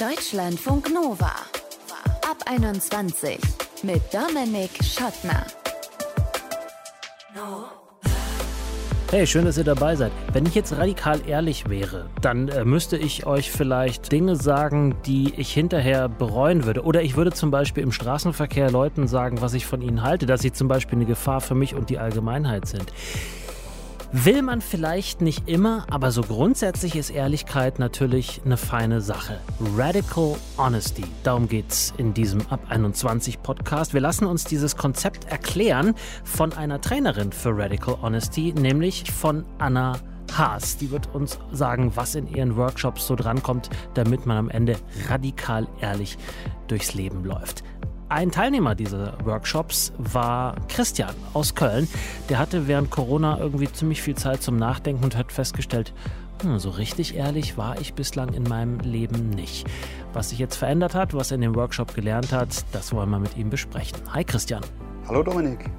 Deutschlandfunk Nova. Ab 21 mit Dominik Schottner. Hey, schön, dass ihr dabei seid. Wenn ich jetzt radikal ehrlich wäre, dann äh, müsste ich euch vielleicht Dinge sagen, die ich hinterher bereuen würde. Oder ich würde zum Beispiel im Straßenverkehr Leuten sagen, was ich von ihnen halte, dass sie zum Beispiel eine Gefahr für mich und die Allgemeinheit sind. Will man vielleicht nicht immer, aber so grundsätzlich ist Ehrlichkeit natürlich eine feine Sache. Radical Honesty. Darum geht's in diesem Ab 21 Podcast. Wir lassen uns dieses Konzept erklären von einer Trainerin für Radical Honesty, nämlich von Anna Haas. Die wird uns sagen, was in ihren Workshops so drankommt, damit man am Ende radikal ehrlich durchs Leben läuft. Ein Teilnehmer dieser Workshops war Christian aus Köln. Der hatte während Corona irgendwie ziemlich viel Zeit zum Nachdenken und hat festgestellt, hm, so richtig ehrlich war ich bislang in meinem Leben nicht. Was sich jetzt verändert hat, was er in dem Workshop gelernt hat, das wollen wir mit ihm besprechen. Hi Christian. Hallo Dominik.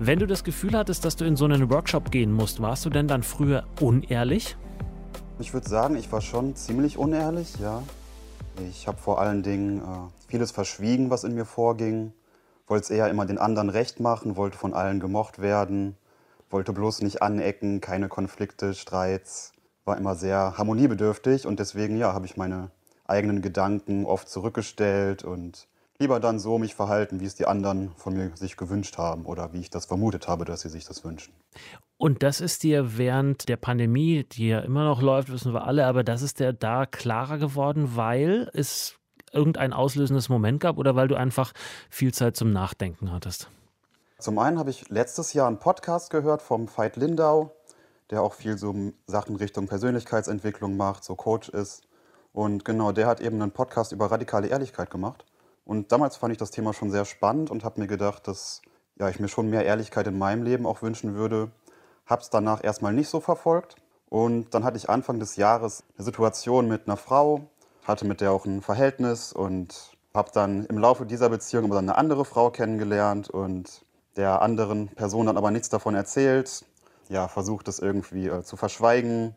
Wenn du das Gefühl hattest, dass du in so einen Workshop gehen musst, warst du denn dann früher unehrlich? Ich würde sagen, ich war schon ziemlich unehrlich, ja. Ich habe vor allen Dingen äh, vieles verschwiegen, was in mir vorging. Wollte es eher immer den anderen recht machen, wollte von allen gemocht werden, wollte bloß nicht anecken, keine Konflikte, Streits. War immer sehr harmoniebedürftig und deswegen ja, habe ich meine eigenen Gedanken oft zurückgestellt und lieber dann so mich verhalten, wie es die anderen von mir sich gewünscht haben oder wie ich das vermutet habe, dass sie sich das wünschen. Und das ist dir während der Pandemie, die ja immer noch läuft, wissen wir alle, aber das ist dir da klarer geworden, weil es irgendein auslösendes Moment gab oder weil du einfach viel Zeit zum Nachdenken hattest? Zum einen habe ich letztes Jahr einen Podcast gehört vom Veit Lindau, der auch viel so Sachen Richtung Persönlichkeitsentwicklung macht, so Coach ist. Und genau, der hat eben einen Podcast über radikale Ehrlichkeit gemacht. Und damals fand ich das Thema schon sehr spannend und habe mir gedacht, dass ja, ich mir schon mehr Ehrlichkeit in meinem Leben auch wünschen würde. Habe es danach erstmal nicht so verfolgt. Und dann hatte ich Anfang des Jahres eine Situation mit einer Frau, hatte mit der auch ein Verhältnis und habe dann im Laufe dieser Beziehung aber dann eine andere Frau kennengelernt und der anderen Person dann aber nichts davon erzählt. Ja, versucht es irgendwie äh, zu verschweigen,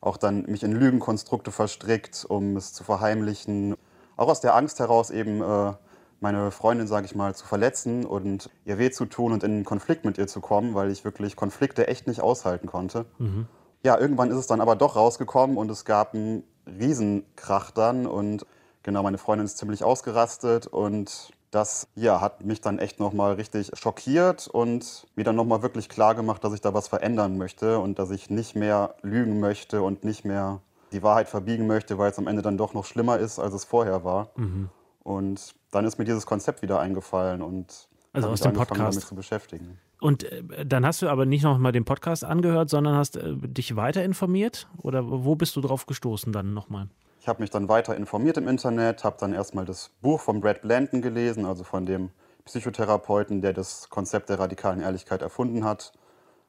auch dann mich in Lügenkonstrukte verstrickt, um es zu verheimlichen. Auch aus der Angst heraus eben äh, meine Freundin, sage ich mal, zu verletzen und ihr weh zu tun und in einen Konflikt mit ihr zu kommen, weil ich wirklich Konflikte echt nicht aushalten konnte. Mhm. Ja, irgendwann ist es dann aber doch rausgekommen und es gab ein Riesenkrach dann und genau, meine Freundin ist ziemlich ausgerastet und das ja, hat mich dann echt nochmal richtig schockiert und mir dann nochmal wirklich klar gemacht, dass ich da was verändern möchte und dass ich nicht mehr lügen möchte und nicht mehr die Wahrheit verbiegen möchte, weil es am Ende dann doch noch schlimmer ist, als es vorher war. Mhm. Und dann ist mir dieses Konzept wieder eingefallen und also aus dem Podcast damit zu beschäftigen. Und äh, dann hast du aber nicht noch mal den Podcast angehört, sondern hast äh, dich weiter informiert? Oder wo bist du drauf gestoßen dann nochmal? Ich habe mich dann weiter informiert im Internet, habe dann erstmal das Buch von Brad Blanton gelesen, also von dem Psychotherapeuten, der das Konzept der radikalen Ehrlichkeit erfunden hat.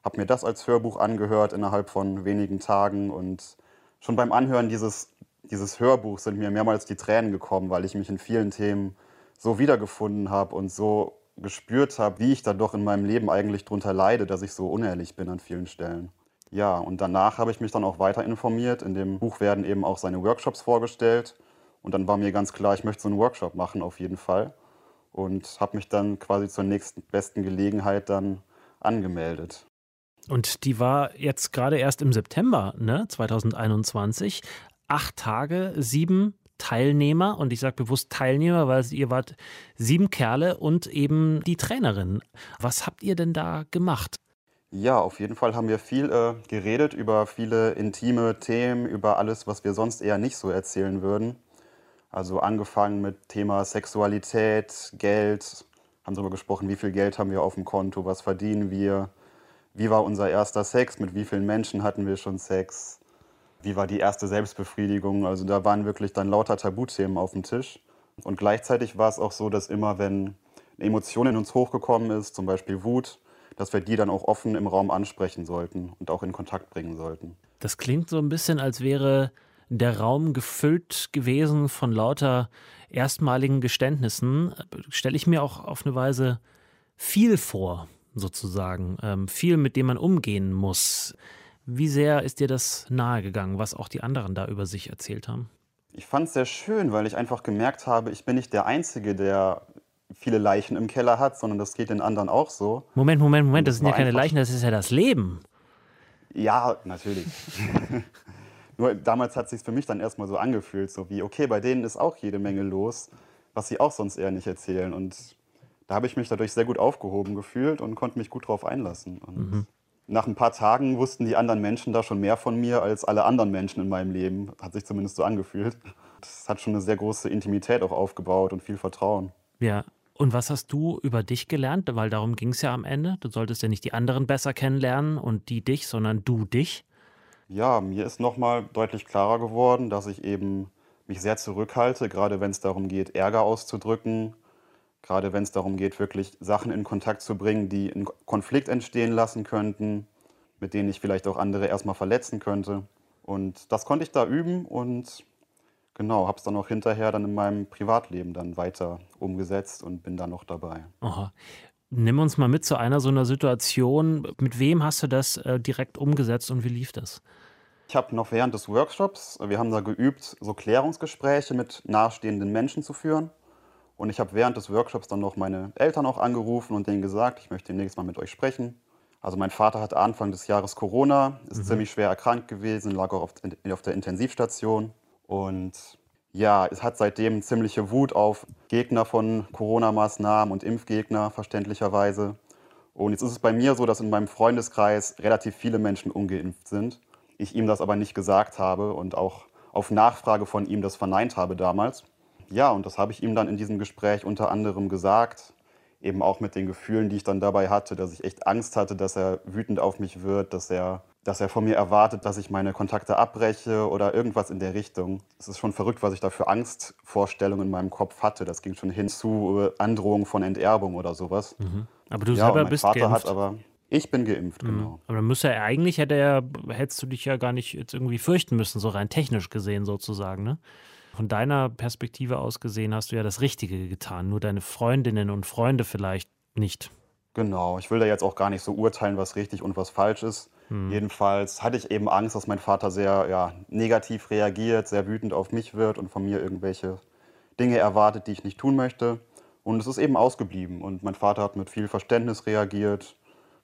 Habe mir das als Hörbuch angehört innerhalb von wenigen Tagen und schon beim Anhören dieses, dieses Hörbuchs sind mir mehrmals die Tränen gekommen, weil ich mich in vielen Themen so wiedergefunden habe und so gespürt habe, wie ich da doch in meinem Leben eigentlich drunter leide, dass ich so unehrlich bin an vielen Stellen. Ja, und danach habe ich mich dann auch weiter informiert. In dem Buch werden eben auch seine Workshops vorgestellt. Und dann war mir ganz klar, ich möchte so einen Workshop machen, auf jeden Fall. Und habe mich dann quasi zur nächsten besten Gelegenheit dann angemeldet. Und die war jetzt gerade erst im September, ne, 2021. Acht Tage, sieben Teilnehmer und ich sage bewusst Teilnehmer, weil ihr wart sieben Kerle und eben die Trainerin. Was habt ihr denn da gemacht? Ja, auf jeden Fall haben wir viel äh, geredet über viele intime Themen, über alles, was wir sonst eher nicht so erzählen würden. Also angefangen mit Thema Sexualität, Geld, haben darüber gesprochen, wie viel Geld haben wir auf dem Konto, was verdienen wir, wie war unser erster Sex, mit wie vielen Menschen hatten wir schon Sex, wie war die erste Selbstbefriedigung. Also da waren wirklich dann lauter Tabuthemen auf dem Tisch. Und gleichzeitig war es auch so, dass immer, wenn eine Emotion in uns hochgekommen ist, zum Beispiel Wut, dass wir die dann auch offen im Raum ansprechen sollten und auch in Kontakt bringen sollten. Das klingt so ein bisschen, als wäre der Raum gefüllt gewesen von lauter erstmaligen Geständnissen. Stelle ich mir auch auf eine Weise viel vor, sozusagen. Ähm, viel, mit dem man umgehen muss. Wie sehr ist dir das nahegegangen, was auch die anderen da über sich erzählt haben? Ich fand es sehr schön, weil ich einfach gemerkt habe, ich bin nicht der Einzige, der viele Leichen im Keller hat, sondern das geht den anderen auch so. Moment, Moment, Moment, das, das sind ja keine Leichen, das ist ja das Leben. Ja, natürlich. Nur damals hat es sich für mich dann erstmal so angefühlt, so wie, okay, bei denen ist auch jede Menge los, was sie auch sonst eher nicht erzählen. Und da habe ich mich dadurch sehr gut aufgehoben gefühlt und konnte mich gut drauf einlassen. Und mhm. nach ein paar Tagen wussten die anderen Menschen da schon mehr von mir als alle anderen Menschen in meinem Leben. Hat sich zumindest so angefühlt. Das hat schon eine sehr große Intimität auch aufgebaut und viel Vertrauen. Ja. Und was hast du über dich gelernt? Weil darum ging es ja am Ende. Du solltest ja nicht die anderen besser kennenlernen und die dich, sondern du dich. Ja, mir ist nochmal deutlich klarer geworden, dass ich eben mich sehr zurückhalte, gerade wenn es darum geht, Ärger auszudrücken, gerade wenn es darum geht, wirklich Sachen in Kontakt zu bringen, die einen Konflikt entstehen lassen könnten, mit denen ich vielleicht auch andere erstmal verletzen könnte. Und das konnte ich da üben und genau, habe es dann auch hinterher dann in meinem Privatleben dann weiter umgesetzt und bin da noch dabei. Aha. Nimm uns mal mit zu einer so einer Situation. Mit wem hast du das äh, direkt umgesetzt und wie lief das? Ich habe noch während des Workshops, wir haben da geübt, so Klärungsgespräche mit nahestehenden Menschen zu führen. Und ich habe während des Workshops dann noch meine Eltern auch angerufen und denen gesagt, ich möchte demnächst mal mit euch sprechen. Also mein Vater hatte Anfang des Jahres Corona, ist mhm. ziemlich schwer erkrankt gewesen, lag auch auf, auf der Intensivstation. Und ja, es hat seitdem ziemliche Wut auf Gegner von Corona-Maßnahmen und Impfgegner, verständlicherweise. Und jetzt ist es bei mir so, dass in meinem Freundeskreis relativ viele Menschen ungeimpft sind. Ich ihm das aber nicht gesagt habe und auch auf Nachfrage von ihm das verneint habe damals. Ja, und das habe ich ihm dann in diesem Gespräch unter anderem gesagt. Eben auch mit den Gefühlen, die ich dann dabei hatte, dass ich echt Angst hatte, dass er wütend auf mich wird, dass er dass er von mir erwartet, dass ich meine Kontakte abbreche oder irgendwas in der Richtung. Es ist schon verrückt, was ich da für Angstvorstellungen in meinem Kopf hatte. Das ging schon hin zu äh, Androhungen von Enterbung oder sowas. Mhm. Aber du ja, selber mein bist Vater geimpft. hat aber ich bin geimpft, mhm. genau. Aber dann müsste er eigentlich hätte er hättest du dich ja gar nicht jetzt irgendwie fürchten müssen, so rein technisch gesehen sozusagen, ne? Von deiner Perspektive aus gesehen hast du ja das Richtige getan, nur deine Freundinnen und Freunde vielleicht nicht. Genau, ich will da jetzt auch gar nicht so urteilen, was richtig und was falsch ist. Hm. Jedenfalls hatte ich eben Angst, dass mein Vater sehr ja, negativ reagiert, sehr wütend auf mich wird und von mir irgendwelche Dinge erwartet, die ich nicht tun möchte. Und es ist eben ausgeblieben. Und mein Vater hat mit viel Verständnis reagiert,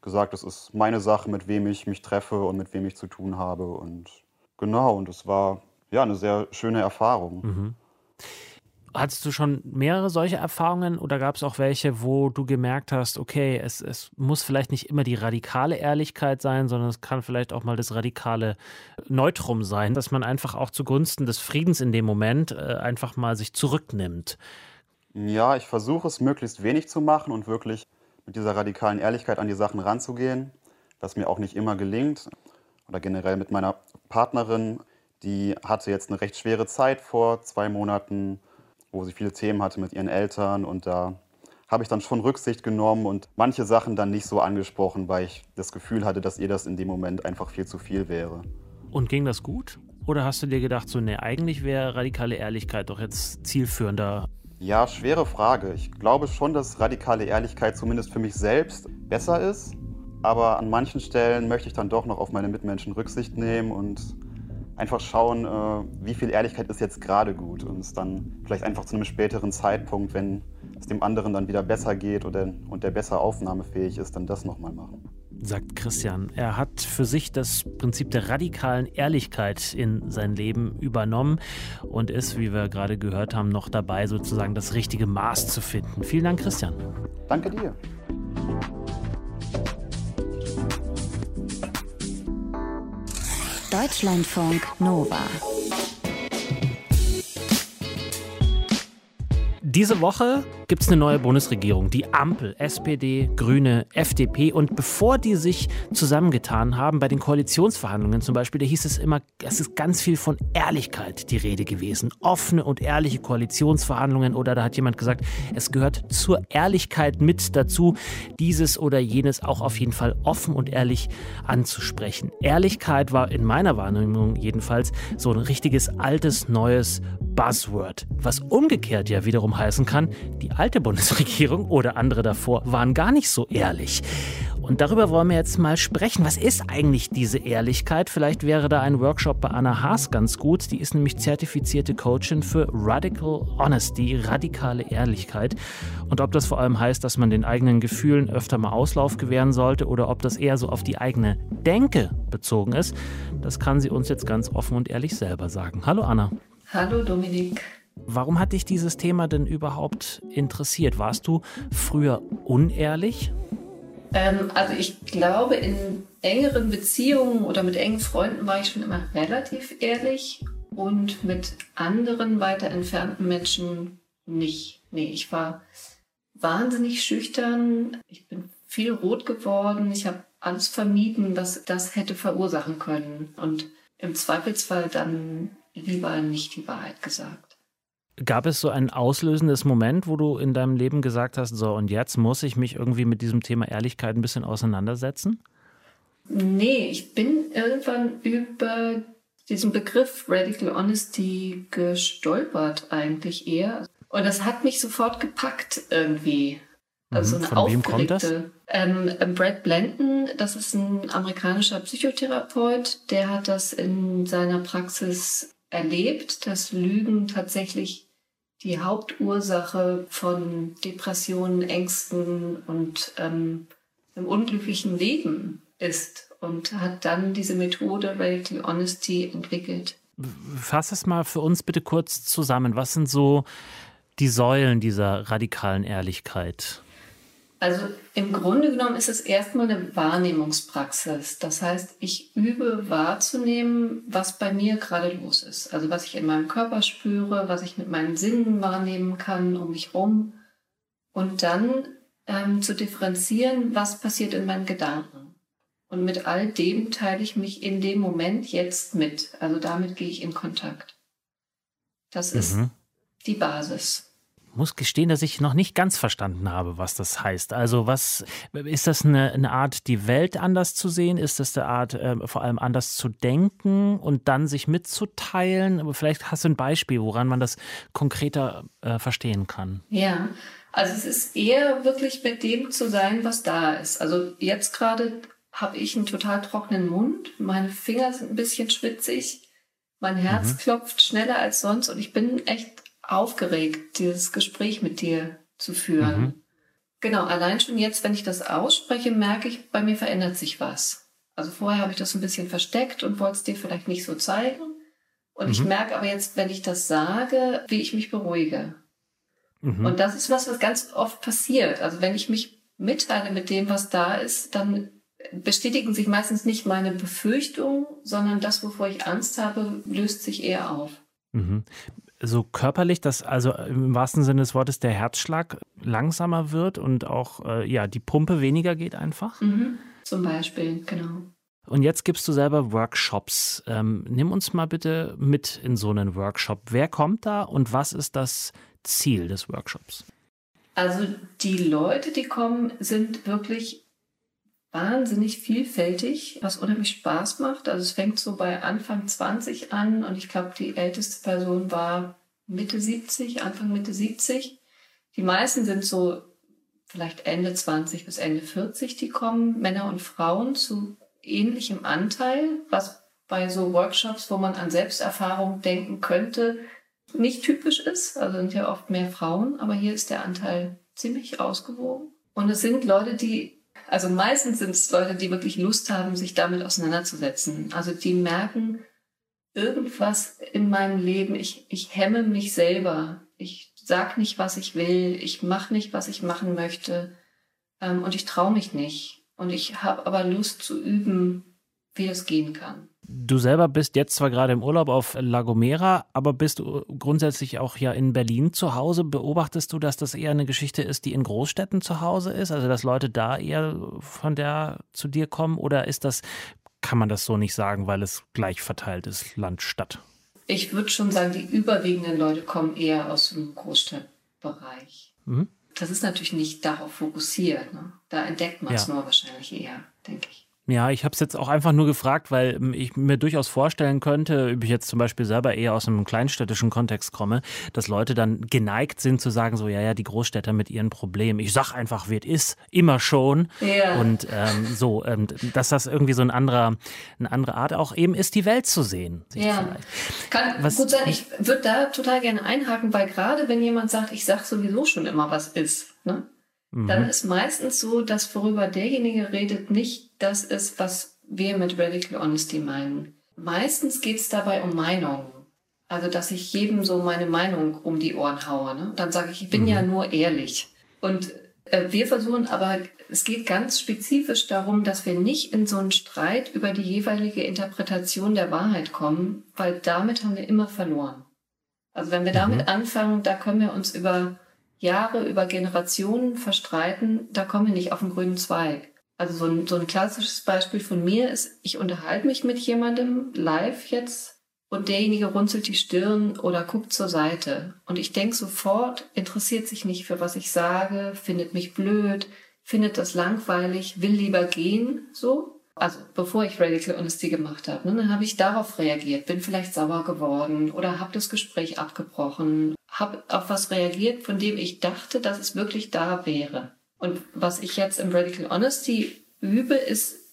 gesagt, es ist meine Sache, mit wem ich mich treffe und mit wem ich zu tun habe. Und genau, und es war ja eine sehr schöne Erfahrung. Mhm. Hattest du schon mehrere solche Erfahrungen oder gab es auch welche, wo du gemerkt hast, okay, es, es muss vielleicht nicht immer die radikale Ehrlichkeit sein, sondern es kann vielleicht auch mal das radikale Neutrum sein, dass man einfach auch zugunsten des Friedens in dem Moment äh, einfach mal sich zurücknimmt? Ja, ich versuche es möglichst wenig zu machen und wirklich mit dieser radikalen Ehrlichkeit an die Sachen ranzugehen, was mir auch nicht immer gelingt. Oder generell mit meiner Partnerin, die hatte jetzt eine recht schwere Zeit vor zwei Monaten wo sie viele Themen hatte mit ihren Eltern und da habe ich dann schon Rücksicht genommen und manche Sachen dann nicht so angesprochen, weil ich das Gefühl hatte, dass ihr das in dem Moment einfach viel zu viel wäre. Und ging das gut? Oder hast du dir gedacht, so, nee, eigentlich wäre radikale Ehrlichkeit doch jetzt zielführender? Ja, schwere Frage. Ich glaube schon, dass radikale Ehrlichkeit zumindest für mich selbst besser ist. Aber an manchen Stellen möchte ich dann doch noch auf meine Mitmenschen Rücksicht nehmen und einfach schauen, äh, wie viel Ehrlichkeit ist jetzt gerade gut und es dann vielleicht einfach zu einem späteren Zeitpunkt, wenn es dem anderen dann wieder besser geht oder, und der besser aufnahmefähig ist, dann das nochmal machen. Sagt Christian. Er hat für sich das Prinzip der radikalen Ehrlichkeit in sein Leben übernommen und ist, wie wir gerade gehört haben, noch dabei, sozusagen das richtige Maß zu finden. Vielen Dank, Christian. Danke dir. Deutschlandfunk Nova. Diese Woche gibt es eine neue Bundesregierung, die Ampel, SPD, Grüne, FDP. Und bevor die sich zusammengetan haben, bei den Koalitionsverhandlungen zum Beispiel, da hieß es immer, es ist ganz viel von Ehrlichkeit die Rede gewesen. Offene und ehrliche Koalitionsverhandlungen. Oder da hat jemand gesagt, es gehört zur Ehrlichkeit mit dazu, dieses oder jenes auch auf jeden Fall offen und ehrlich anzusprechen. Ehrlichkeit war in meiner Wahrnehmung jedenfalls so ein richtiges altes, neues Buzzword. Was umgekehrt ja wiederum heißen kann, die alte Bundesregierung oder andere davor waren gar nicht so ehrlich. Und darüber wollen wir jetzt mal sprechen. Was ist eigentlich diese Ehrlichkeit? Vielleicht wäre da ein Workshop bei Anna Haas ganz gut. Die ist nämlich zertifizierte Coachin für Radical Honesty, radikale Ehrlichkeit. Und ob das vor allem heißt, dass man den eigenen Gefühlen öfter mal Auslauf gewähren sollte oder ob das eher so auf die eigene Denke bezogen ist, das kann sie uns jetzt ganz offen und ehrlich selber sagen. Hallo Anna. Hallo Dominik. Warum hat dich dieses Thema denn überhaupt interessiert? Warst du früher unehrlich? Ähm, also ich glaube, in engeren Beziehungen oder mit engen Freunden war ich schon immer relativ ehrlich und mit anderen weiter entfernten Menschen nicht. Nee, ich war wahnsinnig schüchtern. Ich bin viel rot geworden. Ich habe alles vermieden, was das hätte verursachen können. Und im Zweifelsfall dann lieber nicht die Wahrheit gesagt. Gab es so ein auslösendes Moment, wo du in deinem Leben gesagt hast, so und jetzt muss ich mich irgendwie mit diesem Thema Ehrlichkeit ein bisschen auseinandersetzen? Nee, ich bin irgendwann über diesen Begriff Radical Honesty gestolpert eigentlich eher. Und das hat mich sofort gepackt irgendwie. Also mhm. eine Von wem kommt das? Ähm, Brad Blanton, das ist ein amerikanischer Psychotherapeut, der hat das in seiner Praxis erlebt, dass Lügen tatsächlich die Hauptursache von Depressionen, Ängsten und ähm, einem unglücklichen Leben ist und hat dann diese Methode Radical Honesty entwickelt. Fass es mal für uns bitte kurz zusammen. Was sind so die Säulen dieser radikalen Ehrlichkeit? Also im Grunde genommen ist es erstmal eine Wahrnehmungspraxis. Das heißt, ich übe wahrzunehmen, was bei mir gerade los ist. Also was ich in meinem Körper spüre, was ich mit meinen Sinnen wahrnehmen kann um mich rum. Und dann ähm, zu differenzieren, was passiert in meinen Gedanken. Und mit all dem teile ich mich in dem Moment jetzt mit. Also damit gehe ich in Kontakt. Das ist mhm. die Basis muss gestehen, dass ich noch nicht ganz verstanden habe, was das heißt. Also was ist das eine, eine Art, die Welt anders zu sehen? Ist das eine Art, äh, vor allem anders zu denken und dann sich mitzuteilen? Aber vielleicht hast du ein Beispiel, woran man das konkreter äh, verstehen kann. Ja, also es ist eher wirklich mit dem zu sein, was da ist. Also jetzt gerade habe ich einen total trockenen Mund, meine Finger sind ein bisschen schwitzig, mein Herz mhm. klopft schneller als sonst und ich bin echt aufgeregt, dieses Gespräch mit dir zu führen. Mhm. Genau, allein schon jetzt, wenn ich das ausspreche, merke ich, bei mir verändert sich was. Also vorher habe ich das ein bisschen versteckt und wollte es dir vielleicht nicht so zeigen. Und mhm. ich merke aber jetzt, wenn ich das sage, wie ich mich beruhige. Mhm. Und das ist was, was ganz oft passiert. Also wenn ich mich mitteile mit dem, was da ist, dann bestätigen sich meistens nicht meine Befürchtungen, sondern das, wovor ich Angst habe, löst sich eher auf. Mhm so körperlich, dass also im wahrsten Sinne des Wortes der Herzschlag langsamer wird und auch äh, ja die Pumpe weniger geht einfach? Mhm. Zum Beispiel, genau. Und jetzt gibst du selber Workshops. Ähm, nimm uns mal bitte mit in so einen Workshop. Wer kommt da und was ist das Ziel des Workshops? Also die Leute, die kommen, sind wirklich wahnsinnig vielfältig, was unheimlich Spaß macht. Also es fängt so bei Anfang 20 an und ich glaube, die älteste Person war Mitte 70, Anfang Mitte 70. Die meisten sind so vielleicht Ende 20 bis Ende 40, die kommen, Männer und Frauen zu ähnlichem Anteil, was bei so Workshops, wo man an Selbsterfahrung denken könnte, nicht typisch ist. Also sind ja oft mehr Frauen, aber hier ist der Anteil ziemlich ausgewogen. Und es sind Leute, die also meistens sind es Leute, die wirklich Lust haben, sich damit auseinanderzusetzen. Also die merken, irgendwas in meinem Leben, ich, ich hemme mich selber. Ich sag nicht, was ich will. Ich mache nicht, was ich machen möchte. Ähm, und ich traue mich nicht. Und ich habe aber Lust zu üben, wie das gehen kann. Du selber bist jetzt zwar gerade im Urlaub auf La Gomera, aber bist du grundsätzlich auch ja in Berlin zu Hause. Beobachtest du, dass das eher eine Geschichte ist, die in Großstädten zu Hause ist? Also, dass Leute da eher von der zu dir kommen? Oder ist das, kann man das so nicht sagen, weil es gleich verteilt ist, Land, Stadt? Ich würde schon sagen, die überwiegenden Leute kommen eher aus dem Großstadtbereich. Mhm. Das ist natürlich nicht darauf fokussiert. Ne? Da entdeckt man es ja. nur wahrscheinlich eher, denke ich. Ja, ich habe es jetzt auch einfach nur gefragt, weil ähm, ich mir durchaus vorstellen könnte, ob ich jetzt zum Beispiel selber eher aus einem kleinstädtischen Kontext komme, dass Leute dann geneigt sind zu sagen, so ja, ja, die Großstädter mit ihren Problemen. Ich sag einfach, wie es ist, immer schon. Ja. Und ähm, so, ähm, dass das irgendwie so ein anderer, eine andere Art auch eben ist, die Welt zu sehen. Ja, kann was, gut sein. Ich würde da total gerne einhaken, weil gerade wenn jemand sagt, ich sag sowieso schon immer, was ist, ne? Mhm. dann ist meistens so, dass worüber derjenige redet, nicht das ist, was wir mit Radical Honesty meinen. Meistens geht es dabei um Meinungen. Also, dass ich jedem so meine Meinung um die Ohren haue. Ne? Dann sage ich, ich bin mhm. ja nur ehrlich. Und äh, wir versuchen aber, es geht ganz spezifisch darum, dass wir nicht in so einen Streit über die jeweilige Interpretation der Wahrheit kommen, weil damit haben wir immer verloren. Also wenn wir damit mhm. anfangen, da können wir uns über Jahre, über Generationen verstreiten, da kommen wir nicht auf den grünen Zweig. Also so ein, so ein klassisches Beispiel von mir ist, ich unterhalte mich mit jemandem live jetzt und derjenige runzelt die Stirn oder guckt zur Seite. Und ich denke sofort, interessiert sich nicht für was ich sage, findet mich blöd, findet das langweilig, will lieber gehen, so. Also bevor ich Radical Honesty gemacht habe, ne, dann habe ich darauf reagiert, bin vielleicht sauer geworden oder habe das Gespräch abgebrochen, habe auf was reagiert, von dem ich dachte, dass es wirklich da wäre. Und was ich jetzt im Radical Honesty übe, ist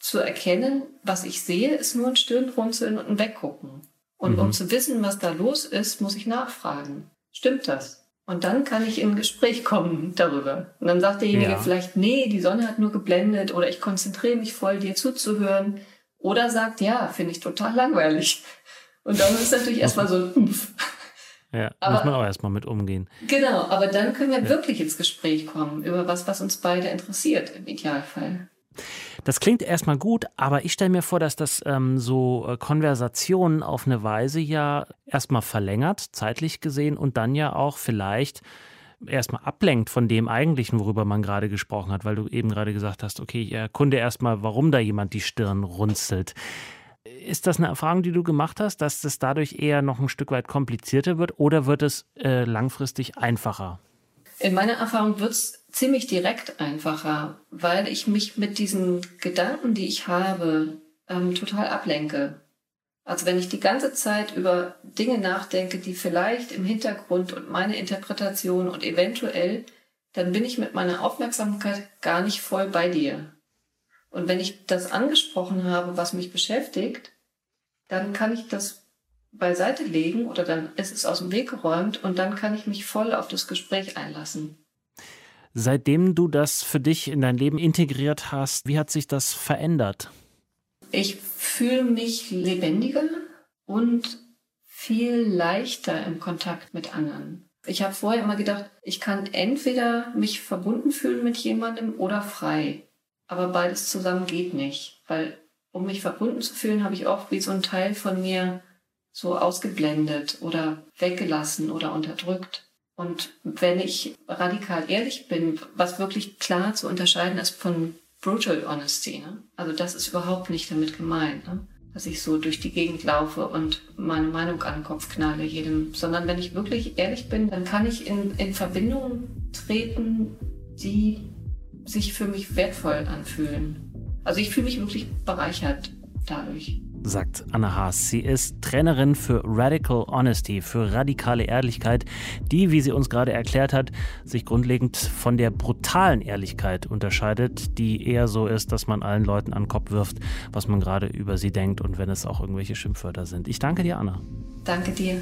zu erkennen, was ich sehe, ist nur ein Stirnrunzeln und ein Weggucken. Und mhm. um zu wissen, was da los ist, muss ich nachfragen. Stimmt das? Und dann kann ich in ein Gespräch kommen darüber. Und dann sagt derjenige ja. vielleicht, nee, die Sonne hat nur geblendet oder ich konzentriere mich voll, dir zuzuhören. Oder sagt, ja, finde ich total langweilig. Und dann ist natürlich erstmal so. Ja, aber, muss man auch erstmal mit umgehen. Genau, aber dann können wir ja. wirklich ins Gespräch kommen über was, was uns beide interessiert im Idealfall. Das klingt erstmal gut, aber ich stelle mir vor, dass das ähm, so äh, Konversationen auf eine Weise ja erstmal verlängert, zeitlich gesehen, und dann ja auch vielleicht erstmal ablenkt von dem eigentlichen, worüber man gerade gesprochen hat, weil du eben gerade gesagt hast, okay, ich erkunde erstmal, warum da jemand die Stirn runzelt. Ist das eine Erfahrung, die du gemacht hast, dass das dadurch eher noch ein Stück weit komplizierter wird oder wird es äh, langfristig einfacher? In meiner Erfahrung wird es ziemlich direkt einfacher, weil ich mich mit diesen Gedanken, die ich habe, ähm, total ablenke. Also wenn ich die ganze Zeit über Dinge nachdenke, die vielleicht im Hintergrund und meine Interpretation und eventuell, dann bin ich mit meiner Aufmerksamkeit gar nicht voll bei dir. Und wenn ich das angesprochen habe, was mich beschäftigt, dann kann ich das beiseite legen oder dann ist es aus dem Weg geräumt und dann kann ich mich voll auf das Gespräch einlassen. Seitdem du das für dich in dein Leben integriert hast, wie hat sich das verändert? Ich fühle mich lebendiger und viel leichter im Kontakt mit anderen. Ich habe vorher immer gedacht, ich kann entweder mich verbunden fühlen mit jemandem oder frei. Aber beides zusammen geht nicht, weil um mich verbunden zu fühlen, habe ich oft wie so ein Teil von mir so ausgeblendet oder weggelassen oder unterdrückt. Und wenn ich radikal ehrlich bin, was wirklich klar zu unterscheiden ist von Brutal Honesty, ne? also das ist überhaupt nicht damit gemeint, ne? dass ich so durch die Gegend laufe und meine Meinung an den Kopf knalle jedem, sondern wenn ich wirklich ehrlich bin, dann kann ich in, in Verbindung treten, die sich für mich wertvoll anfühlen. Also ich fühle mich wirklich bereichert dadurch sagt Anna Haas. Sie ist Trainerin für Radical Honesty, für radikale Ehrlichkeit, die, wie sie uns gerade erklärt hat, sich grundlegend von der brutalen Ehrlichkeit unterscheidet, die eher so ist, dass man allen Leuten an den Kopf wirft, was man gerade über sie denkt und wenn es auch irgendwelche Schimpfwörter sind. Ich danke dir, Anna. Danke dir.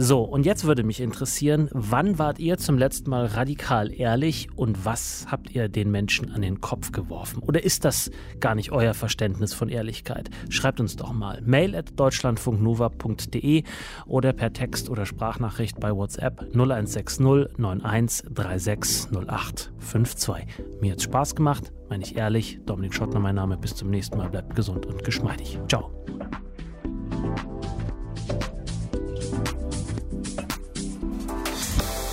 So, und jetzt würde mich interessieren, wann wart ihr zum letzten Mal radikal ehrlich und was habt ihr den Menschen an den Kopf geworfen? Oder ist das gar nicht euer Verständnis von Ehrlichkeit? Schreibt uns doch mal mail at deutschlandfunknova.de oder per Text oder Sprachnachricht bei WhatsApp 0160 91 36 08 52. Mir hat's Spaß gemacht, meine ich ehrlich. Dominik Schottner mein Name. Bis zum nächsten Mal. Bleibt gesund und geschmeidig. Ciao.